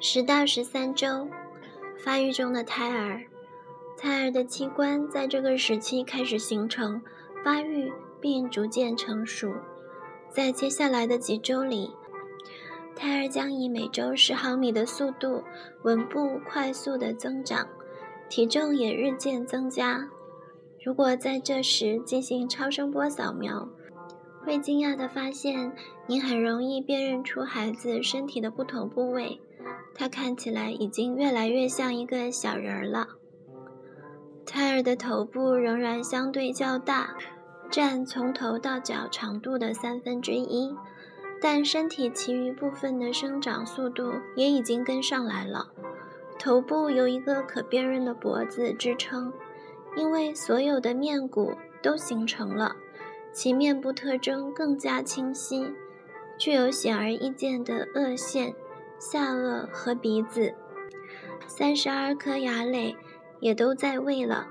十到十三周，发育中的胎儿，胎儿的器官在这个时期开始形成、发育并逐渐成熟。在接下来的几周里，胎儿将以每周十毫米的速度稳步快速的增长，体重也日渐增加。如果在这时进行超声波扫描，会惊讶地发现，您很容易辨认出孩子身体的不同部位。他看起来已经越来越像一个小人儿了。胎儿的头部仍然相对较大，占从头到脚长度的三分之一，但身体其余部分的生长速度也已经跟上来了。头部有一个可辨认的脖子支撑，因为所有的面骨都形成了，其面部特征更加清晰，具有显而易见的颚线。下颚和鼻子，三十二颗牙垒也都在位了。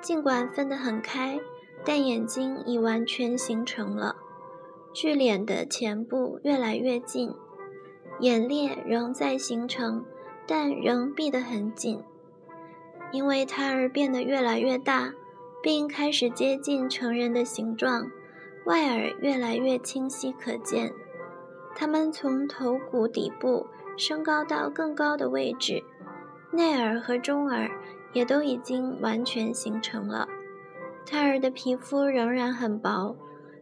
尽管分得很开，但眼睛已完全形成了，距脸的前部越来越近。眼裂仍在形成，但仍闭得很紧。因为胎儿变得越来越大，并开始接近成人的形状，外耳越来越清晰可见。它们从头骨底部升高到更高的位置，内耳和中耳也都已经完全形成了。胎儿的皮肤仍然很薄，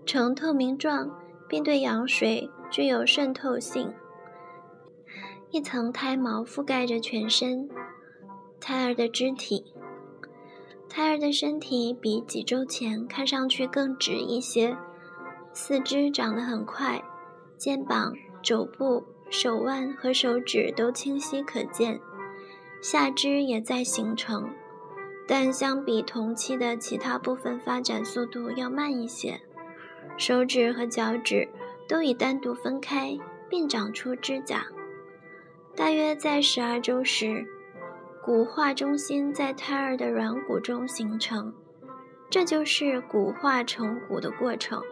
呈透明状，并对羊水具有渗透性。一层胎毛覆盖着全身。胎儿的肢体，胎儿的身体比几周前看上去更直一些，四肢长得很快。肩膀、肘部、手腕和手指都清晰可见，下肢也在形成，但相比同期的其他部分发展速度要慢一些。手指和脚趾都已单独分开，并长出指甲。大约在十二周时，骨化中心在胎儿的软骨中形成，这就是骨化成骨的过程。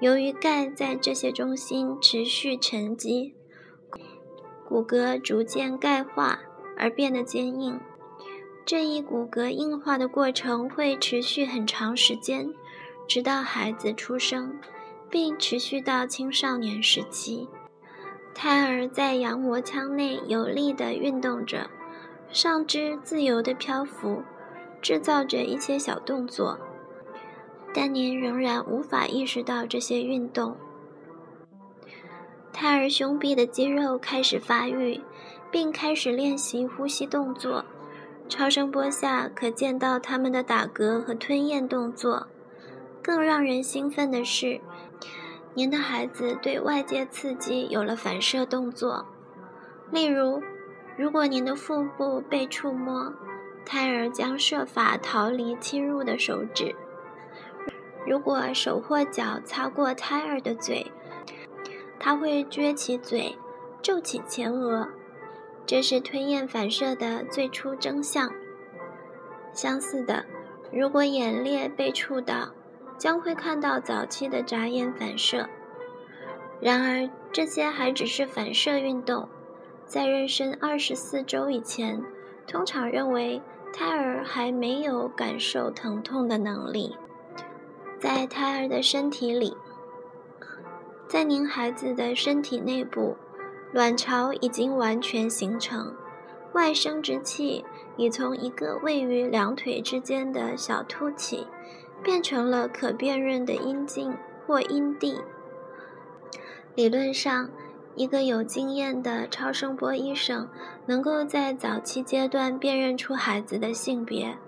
由于钙在这些中心持续沉积，骨骼逐渐钙化而变得坚硬。这一骨骼硬化的过程会持续很长时间，直到孩子出生，并持续到青少年时期。胎儿在羊膜腔内有力地运动着，上肢自由地漂浮，制造着一些小动作。但您仍然无法意识到这些运动。胎儿胸壁的肌肉开始发育，并开始练习呼吸动作。超声波下可见到他们的打嗝和吞咽动作。更让人兴奋的是，您的孩子对外界刺激有了反射动作。例如，如果您的腹部被触摸，胎儿将设法逃离侵入的手指。如果手或脚擦过胎儿的嘴，他会撅起嘴，皱起前额，这是吞咽反射的最初征象。相似的，如果眼裂被触到，将会看到早期的眨眼反射。然而，这些还只是反射运动，在妊娠二十四周以前，通常认为胎儿还没有感受疼痛的能力。在胎儿的身体里，在您孩子的身体内部，卵巢已经完全形成，外生殖器已从一个位于两腿之间的小凸起，变成了可辨认的阴茎或阴蒂。理论上，一个有经验的超声波医生能够在早期阶段辨认出孩子的性别，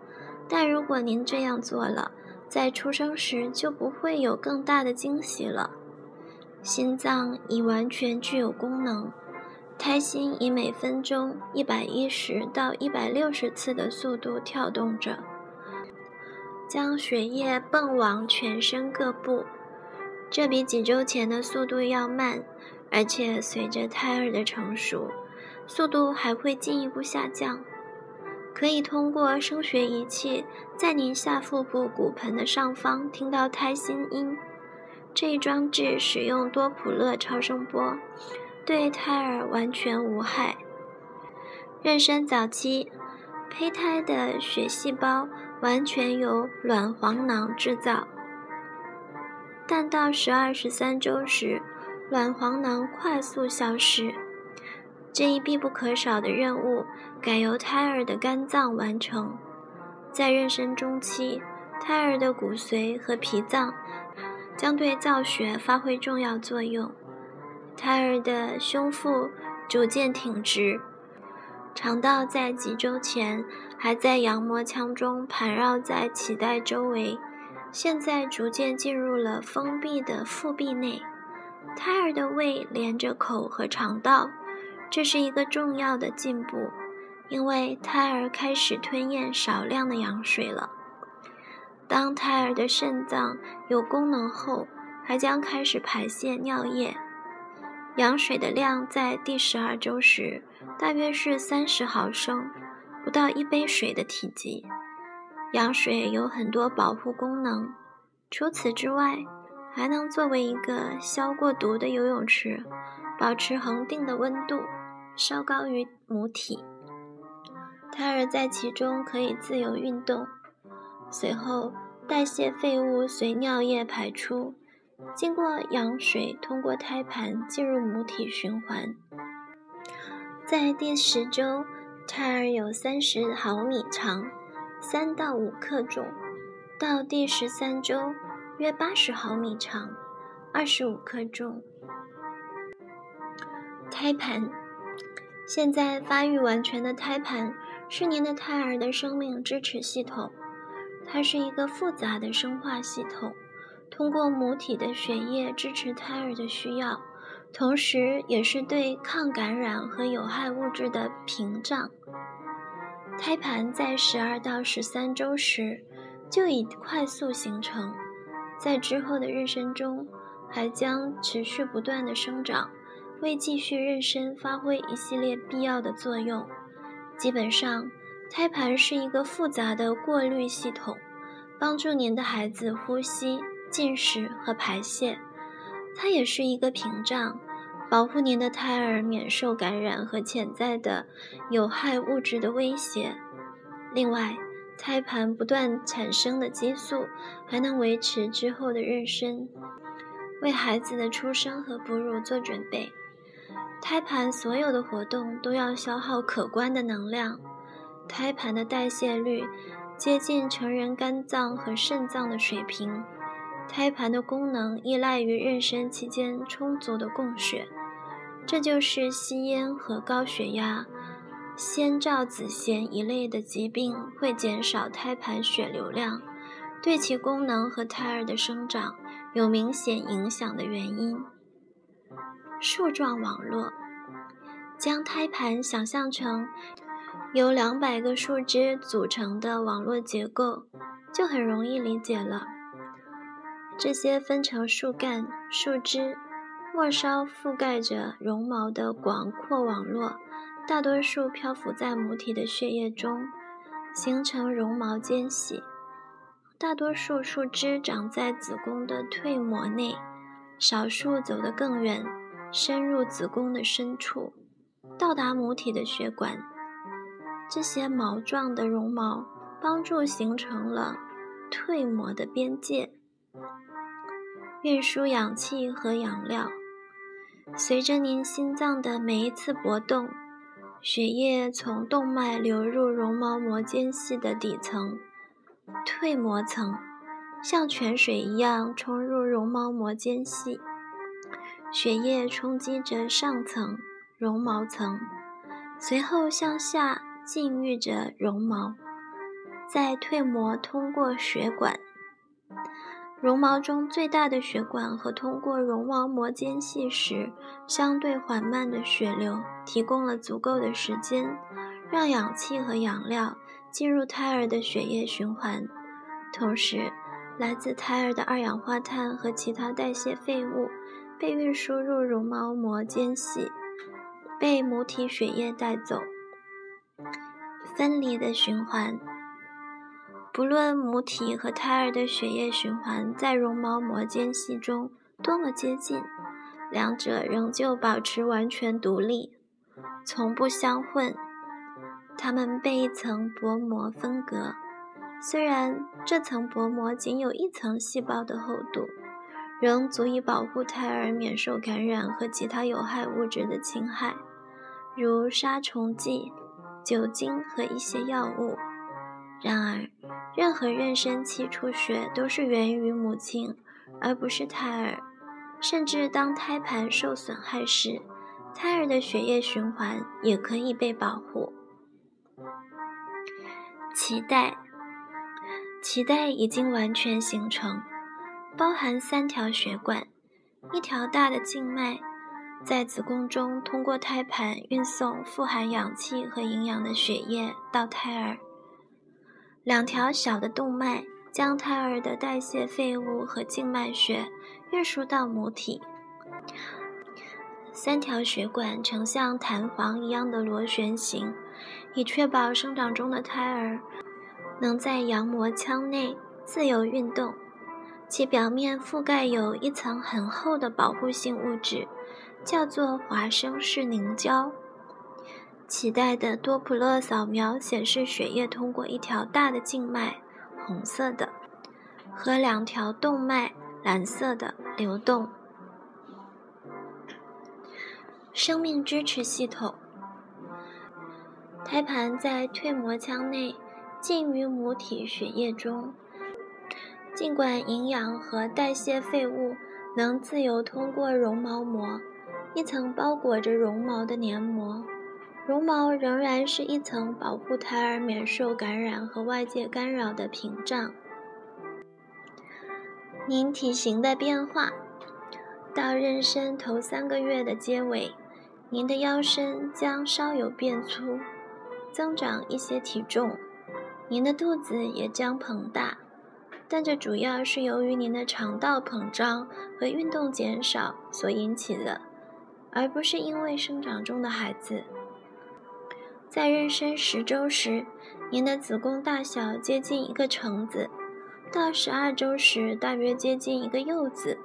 但如果您这样做了，在出生时就不会有更大的惊喜了。心脏已完全具有功能，胎心以每分钟一百一十到一百六十次的速度跳动着，将血液泵往全身各部。这比几周前的速度要慢，而且随着胎儿的成熟，速度还会进一步下降。可以通过声学仪器在您下腹部骨盆的上方听到胎心音。这一装置使用多普勒超声波，对胎儿完全无害。妊娠早期，胚胎的血细胞完全由卵黄囊制造，但到十二、十三周时，卵黄囊快速消失。这一必不可少的任务，改由胎儿的肝脏完成。在妊娠中期，胎儿的骨髓和脾脏将对造血发挥重要作用。胎儿的胸腹逐渐挺直。肠道在几周前还在羊膜腔中盘绕在脐带周围，现在逐渐进入了封闭的腹壁内。胎儿的胃连着口和肠道，这是一个重要的进步，因为胎儿开始吞咽少量的羊水了。当胎儿的肾脏有功能后，还将开始排泄尿液。羊水的量在第十二周时。大约是三十毫升，不到一杯水的体积。羊水有很多保护功能，除此之外，还能作为一个消过毒的游泳池，保持恒定的温度，稍高于母体。胎儿在其中可以自由运动。随后，代谢废物随尿液排出，经过羊水通过胎盘进入母体循环。在第十周，胎儿有三十毫米长，三到五克重；到第十三周，约八十毫米长，二十五克重。胎盘，现在发育完全的胎盘是您的胎儿的生命支持系统，它是一个复杂的生化系统，通过母体的血液支持胎儿的需要。同时，也是对抗感染和有害物质的屏障。胎盘在十二到十三周时就已快速形成，在之后的妊娠中还将持续不断的生长，为继续妊娠发挥一系列必要的作用。基本上，胎盘是一个复杂的过滤系统，帮助您的孩子呼吸、进食和排泄。它也是一个屏障，保护您的胎儿免受感染和潜在的有害物质的威胁。另外，胎盘不断产生的激素还能维持之后的妊娠，为孩子的出生和哺乳做准备。胎盘所有的活动都要消耗可观的能量，胎盘的代谢率接近成人肝脏和肾脏的水平。胎盘的功能依赖于妊娠期间充足的供血，这就是吸烟和高血压、先兆子痫一类的疾病会减少胎盘血流量，对其功能和胎儿的生长有明显影响的原因。树状网络，将胎盘想象成由两百个树枝组成的网络结构，就很容易理解了。这些分成树干、树枝、末梢覆盖着绒毛的广阔网络，大多数漂浮在母体的血液中，形成绒毛间隙。大多数树枝长在子宫的蜕膜内，少数走得更远，深入子宫的深处，到达母体的血管。这些毛状的绒毛帮助形成了蜕膜的边界。运输氧气和养料，随着您心脏的每一次搏动，血液从动脉流入绒毛膜间隙的底层蜕膜层，像泉水一样冲入绒毛膜间隙。血液冲击着上层绒毛层，随后向下浸浴着绒毛，在蜕膜通过血管。绒毛中最大的血管和通过绒毛膜间隙时相对缓慢的血流，提供了足够的时间，让氧气和养料进入胎儿的血液循环。同时，来自胎儿的二氧化碳和其他代谢废物被运输入绒毛膜间隙，被母体血液带走。分离的循环。不论母体和胎儿的血液循环在绒毛膜间隙中多么接近，两者仍旧保持完全独立，从不相混。它们被一层薄膜分隔，虽然这层薄膜仅有一层细胞的厚度，仍足以保护胎儿免受感染和其他有害物质的侵害，如杀虫剂、酒精和一些药物。然而，任何妊娠期出血都是源于母亲，而不是胎儿。甚至当胎盘受损害时，胎儿的血液循环也可以被保护。脐带，脐带已经完全形成，包含三条血管，一条大的静脉，在子宫中通过胎盘运送富含氧气和营养的血液到胎儿；两条小的动脉。将胎儿的代谢废物和静脉血运输到母体。三条血管呈像弹簧一样的螺旋形，以确保生长中的胎儿能在羊膜腔内自由运动。其表面覆盖有一层很厚的保护性物质，叫做华生式凝胶。脐带的多普勒扫描显示，血液通过一条大的静脉。红色的和两条动脉蓝色的流动。生命支持系统，胎盘在蜕膜腔内浸于母体血液中，尽管营养和代谢废物能自由通过绒毛膜，一层包裹着绒毛的黏膜。绒毛仍然是一层保护胎儿免受感染和外界干扰的屏障。您体型的变化，到妊娠头三个月的结尾，您的腰身将稍有变粗，增长一些体重，您的肚子也将膨大，但这主要是由于您的肠道膨胀和运动减少所引起的，而不是因为生长中的孩子。在妊娠十周时，您的子宫大小接近一个橙子；到十二周时，大约接近一个柚子；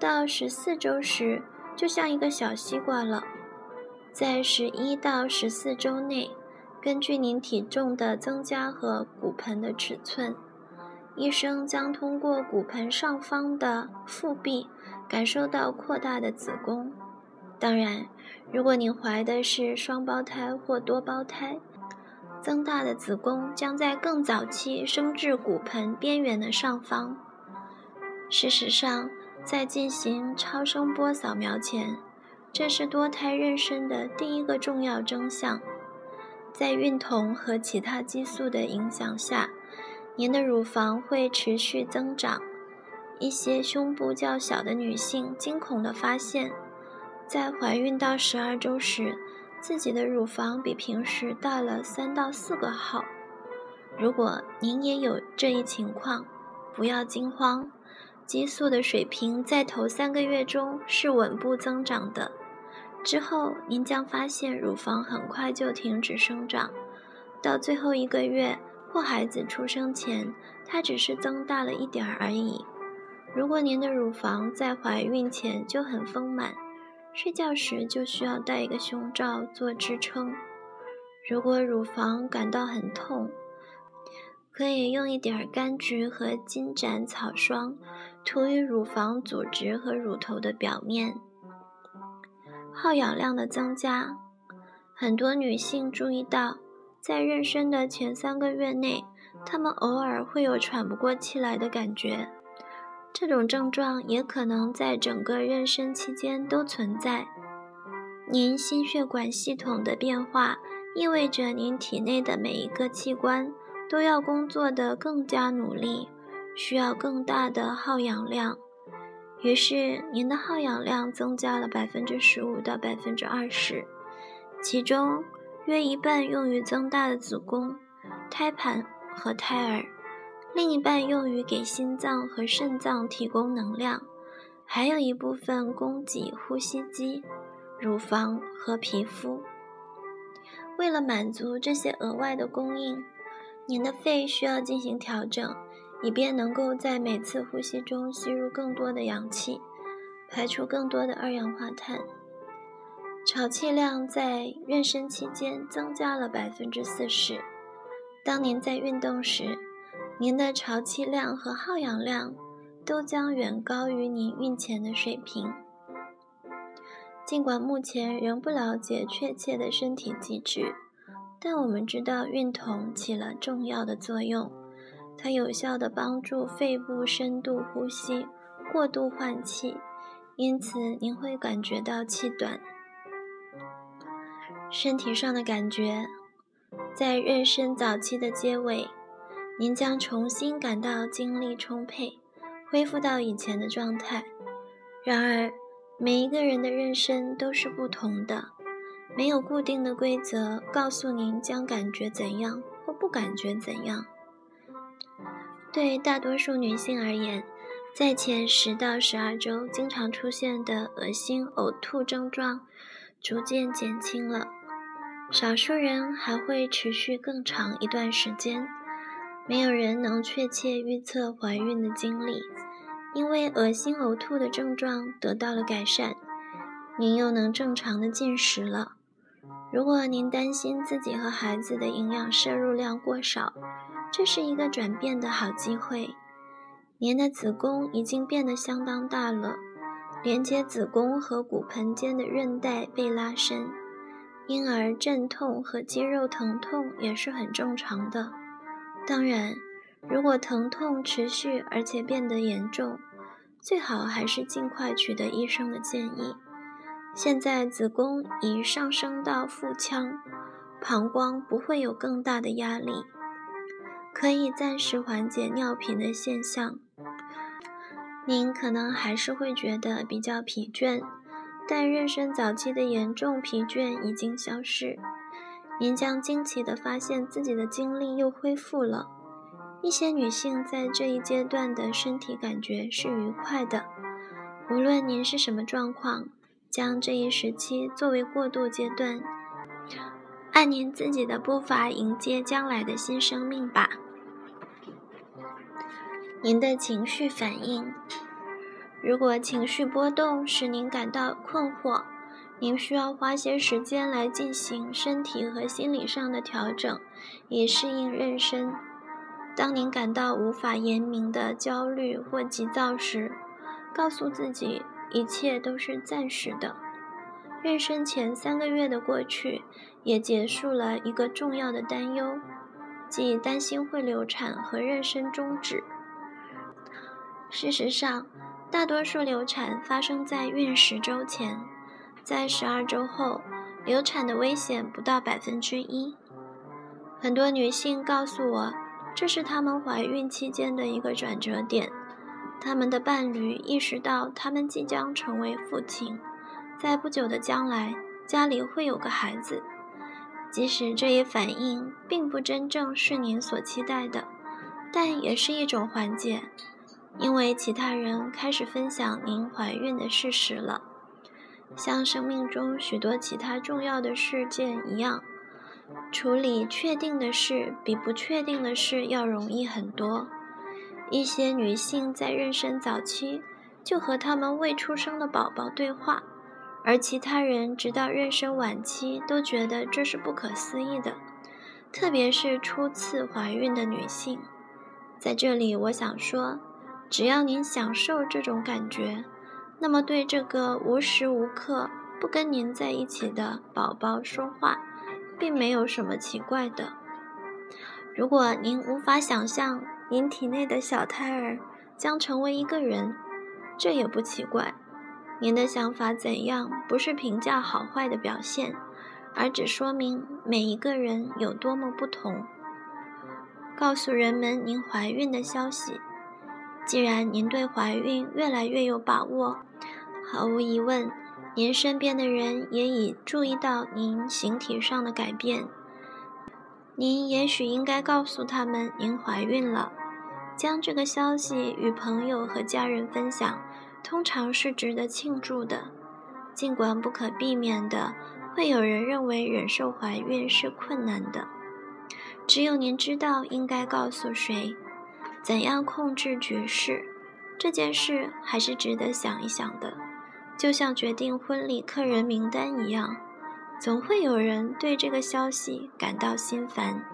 到十四周时，就像一个小西瓜了。在十一到十四周内，根据您体重的增加和骨盆的尺寸，医生将通过骨盆上方的腹壁感受到扩大的子宫。当然，如果您怀的是双胞胎或多胞胎，增大的子宫将在更早期升至骨盆边缘的上方。事实上，在进行超声波扫描前，这是多胎妊娠的第一个重要征象。在孕酮和其他激素的影响下，您的乳房会持续增长。一些胸部较小的女性惊恐地发现。在怀孕到十二周时，自己的乳房比平时大了三到四个号。如果您也有这一情况，不要惊慌。激素的水平在头三个月中是稳步增长的，之后您将发现乳房很快就停止生长。到最后一个月或孩子出生前，它只是增大了一点而已。如果您的乳房在怀孕前就很丰满，睡觉时就需要戴一个胸罩做支撑。如果乳房感到很痛，可以用一点柑橘和金盏草霜涂于乳房组织和乳头的表面。耗氧量的增加，很多女性注意到，在妊娠的前三个月内，他们偶尔会有喘不过气来的感觉。这种症状也可能在整个妊娠期间都存在。您心血管系统的变化意味着您体内的每一个器官都要工作得更加努力，需要更大的耗氧量。于是，您的耗氧量增加了百分之十五到百分之二十，其中约一半用于增大的子宫、胎盘和胎儿。另一半用于给心脏和肾脏提供能量，还有一部分供给呼吸机、乳房和皮肤。为了满足这些额外的供应，您的肺需要进行调整，以便能够在每次呼吸中吸入更多的氧气。排出更多的二氧化碳。潮气量在妊娠期间增加了百分之四十。当您在运动时，您的潮气量和耗氧量都将远高于您孕前的水平。尽管目前仍不了解确切的身体机制，但我们知道孕酮起了重要的作用。它有效地帮助肺部深度呼吸、过度换气，因此您会感觉到气短。身体上的感觉，在妊娠早期的结尾，您将重新感到精力充沛，恢复到以前的状态。然而，每一个人的妊娠都是不同的，没有固定的规则告诉您将感觉怎样或不感觉怎样。对大多数女性而言，在前十到十二周经常出现的恶心、呕吐症状逐渐减轻了，少数人还会持续更长一段时间。没有人能确切预测怀孕的经历。因为恶心呕吐的症状得到了改善，您又能正常的进食了。如果您担心自己和孩子的营养摄入量过少，这是一个转变的好机会。您的子宫已经变得相当大了，连接子宫和骨盆间的韧带被拉伸，因而阵痛和肌肉疼痛也是很正常的。当然。如果疼痛持续而且变得严重，最好还是尽快取得医生的建议。现在子宫已上升到腹腔，膀胱不会有更大的压力，可以暂时缓解尿频的现象。您可能还是会觉得比较疲倦，但妊娠早期的严重疲倦已经消失。您将惊奇地发现自己的精力又恢复了。一些女性在这一阶段的身体感觉是愉快的。无论您是什么状况，将这一时期作为过渡阶段，按您自己的步伐迎接将来的新生命吧。您的情绪反应，如果情绪波动使您感到困惑，您需要花些时间来进行身体和心理上的调整，以适应妊娠。当您感到无法言明的焦虑或急躁时，告诉自己一切都是暂时的。妊娠前三个月的过去，也结束了一个重要的担忧，即担心会流产和妊娠终止。事实上，大多数流产发生在孕十周前，在十二周后，流产的危险不到百分之一。很多女性告诉我。这是她们怀孕期间的一个转折点，她们的伴侣意识到他们即将成为父亲，在不久的将来家里会有个孩子。即使这一反应并不真正是您所期待的，但也是一种缓解，因为其他人开始分享您怀孕的事实了，像生命中许多其他重要的事件一样。处理确定的事比不确定的事要容易很多。一些女性在妊娠早期就和他们未出生的宝宝对话，而其他人直到妊娠晚期都觉得这是不可思议的，特别是初次怀孕的女性。在这里，我想说，只要您享受这种感觉，那么对这个无时无刻不跟您在一起的宝宝说话。并没有什么奇怪的。如果您无法想象您体内的小胎儿将成为一个人，这也不奇怪。您的想法怎样不是评价好坏的表现，而只说明每一个人有多么不同。告诉人们您怀孕的消息。既然您对怀孕越来越有把握，毫无疑问。您身边的人也已注意到您形体上的改变，您也许应该告诉他们您怀孕了。将这个消息与朋友和家人分享，通常是值得庆祝的。尽管不可避免的会有人认为忍受怀孕是困难的，只有您知道应该告诉谁，怎样控制局势，这件事还是值得想一想的。就像决定婚礼客人名单一样，总会有人对这个消息感到心烦。